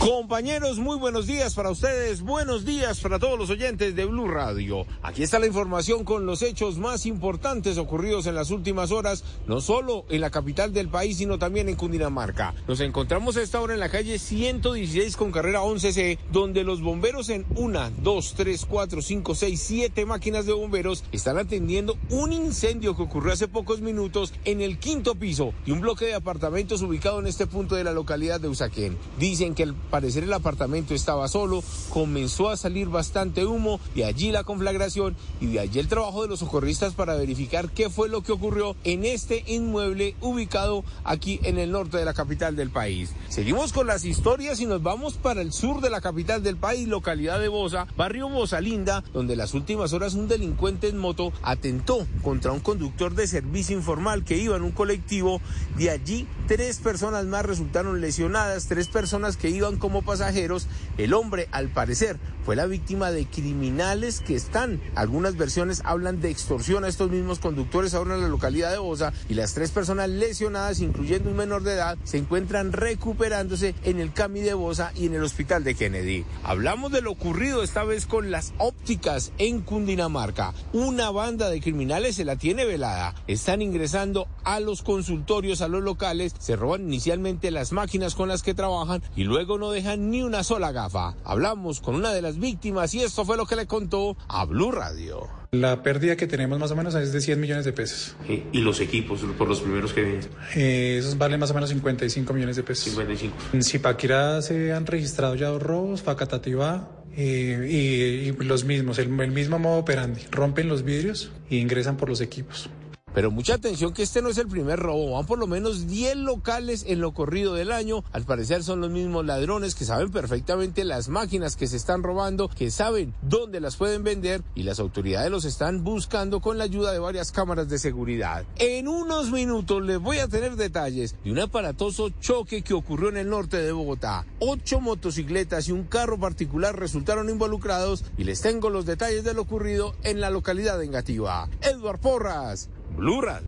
Compañeros, muy buenos días para ustedes, buenos días para todos los oyentes de Blue Radio. Aquí está la información con los hechos más importantes ocurridos en las últimas horas, no solo en la capital del país, sino también en Cundinamarca. Nos encontramos a esta hora en la calle 116 con carrera 11C, donde los bomberos en una, dos, tres, cuatro, cinco, seis, siete máquinas de bomberos están atendiendo un incendio que ocurrió hace pocos minutos en el quinto piso de un bloque de apartamentos ubicado en este punto de la localidad de Usaquén. Dicen que el parecer el apartamento estaba solo, comenzó a salir bastante humo, de allí la conflagración y de allí el trabajo de los socorristas para verificar qué fue lo que ocurrió en este inmueble ubicado aquí en el norte de la capital del país. Seguimos con las historias y nos vamos para el sur de la capital del país, localidad de Bosa, barrio Bosa Linda, donde las últimas horas un delincuente en moto atentó contra un conductor de servicio informal que iba en un colectivo. De allí tres personas más resultaron lesionadas, tres personas que iban como pasajeros. El hombre, al parecer, fue la víctima de criminales que están, algunas versiones hablan de extorsión a estos mismos conductores ahora en la localidad de Bosa y las tres personas lesionadas, incluyendo un menor de edad, se encuentran recuperándose en el CAMI de Bosa y en el hospital de Kennedy. Hablamos de lo ocurrido esta vez con las ópticas en Cundinamarca. Una banda de criminales se la tiene velada. Están ingresando a los consultorios, a los locales, se roban inicialmente las máquinas con las que trabajan y luego no dejan ni una sola gafa. Hablamos con una de las víctimas y esto fue lo que le contó a Blue Radio. La pérdida que tenemos más o menos es de 100 millones de pesos. ¿Y los equipos por los primeros que vienen? Eh, esos valen más o menos 55 millones de pesos. 55. En Zipaquirá se han registrado ya dos robos, Facatativá eh, y, y, los mismos, el, el mismo modo operandi. Rompen los vidrios e ingresan por los equipos. Pero mucha atención que este no es el primer robo, van por lo menos 10 locales en lo corrido del año. Al parecer son los mismos ladrones que saben perfectamente las máquinas que se están robando, que saben dónde las pueden vender y las autoridades los están buscando con la ayuda de varias cámaras de seguridad. En unos minutos les voy a tener detalles de un aparatoso choque que ocurrió en el norte de Bogotá. Ocho motocicletas y un carro particular resultaron involucrados y les tengo los detalles de lo ocurrido en la localidad de Engativá. Edward Porras. Blue Radio.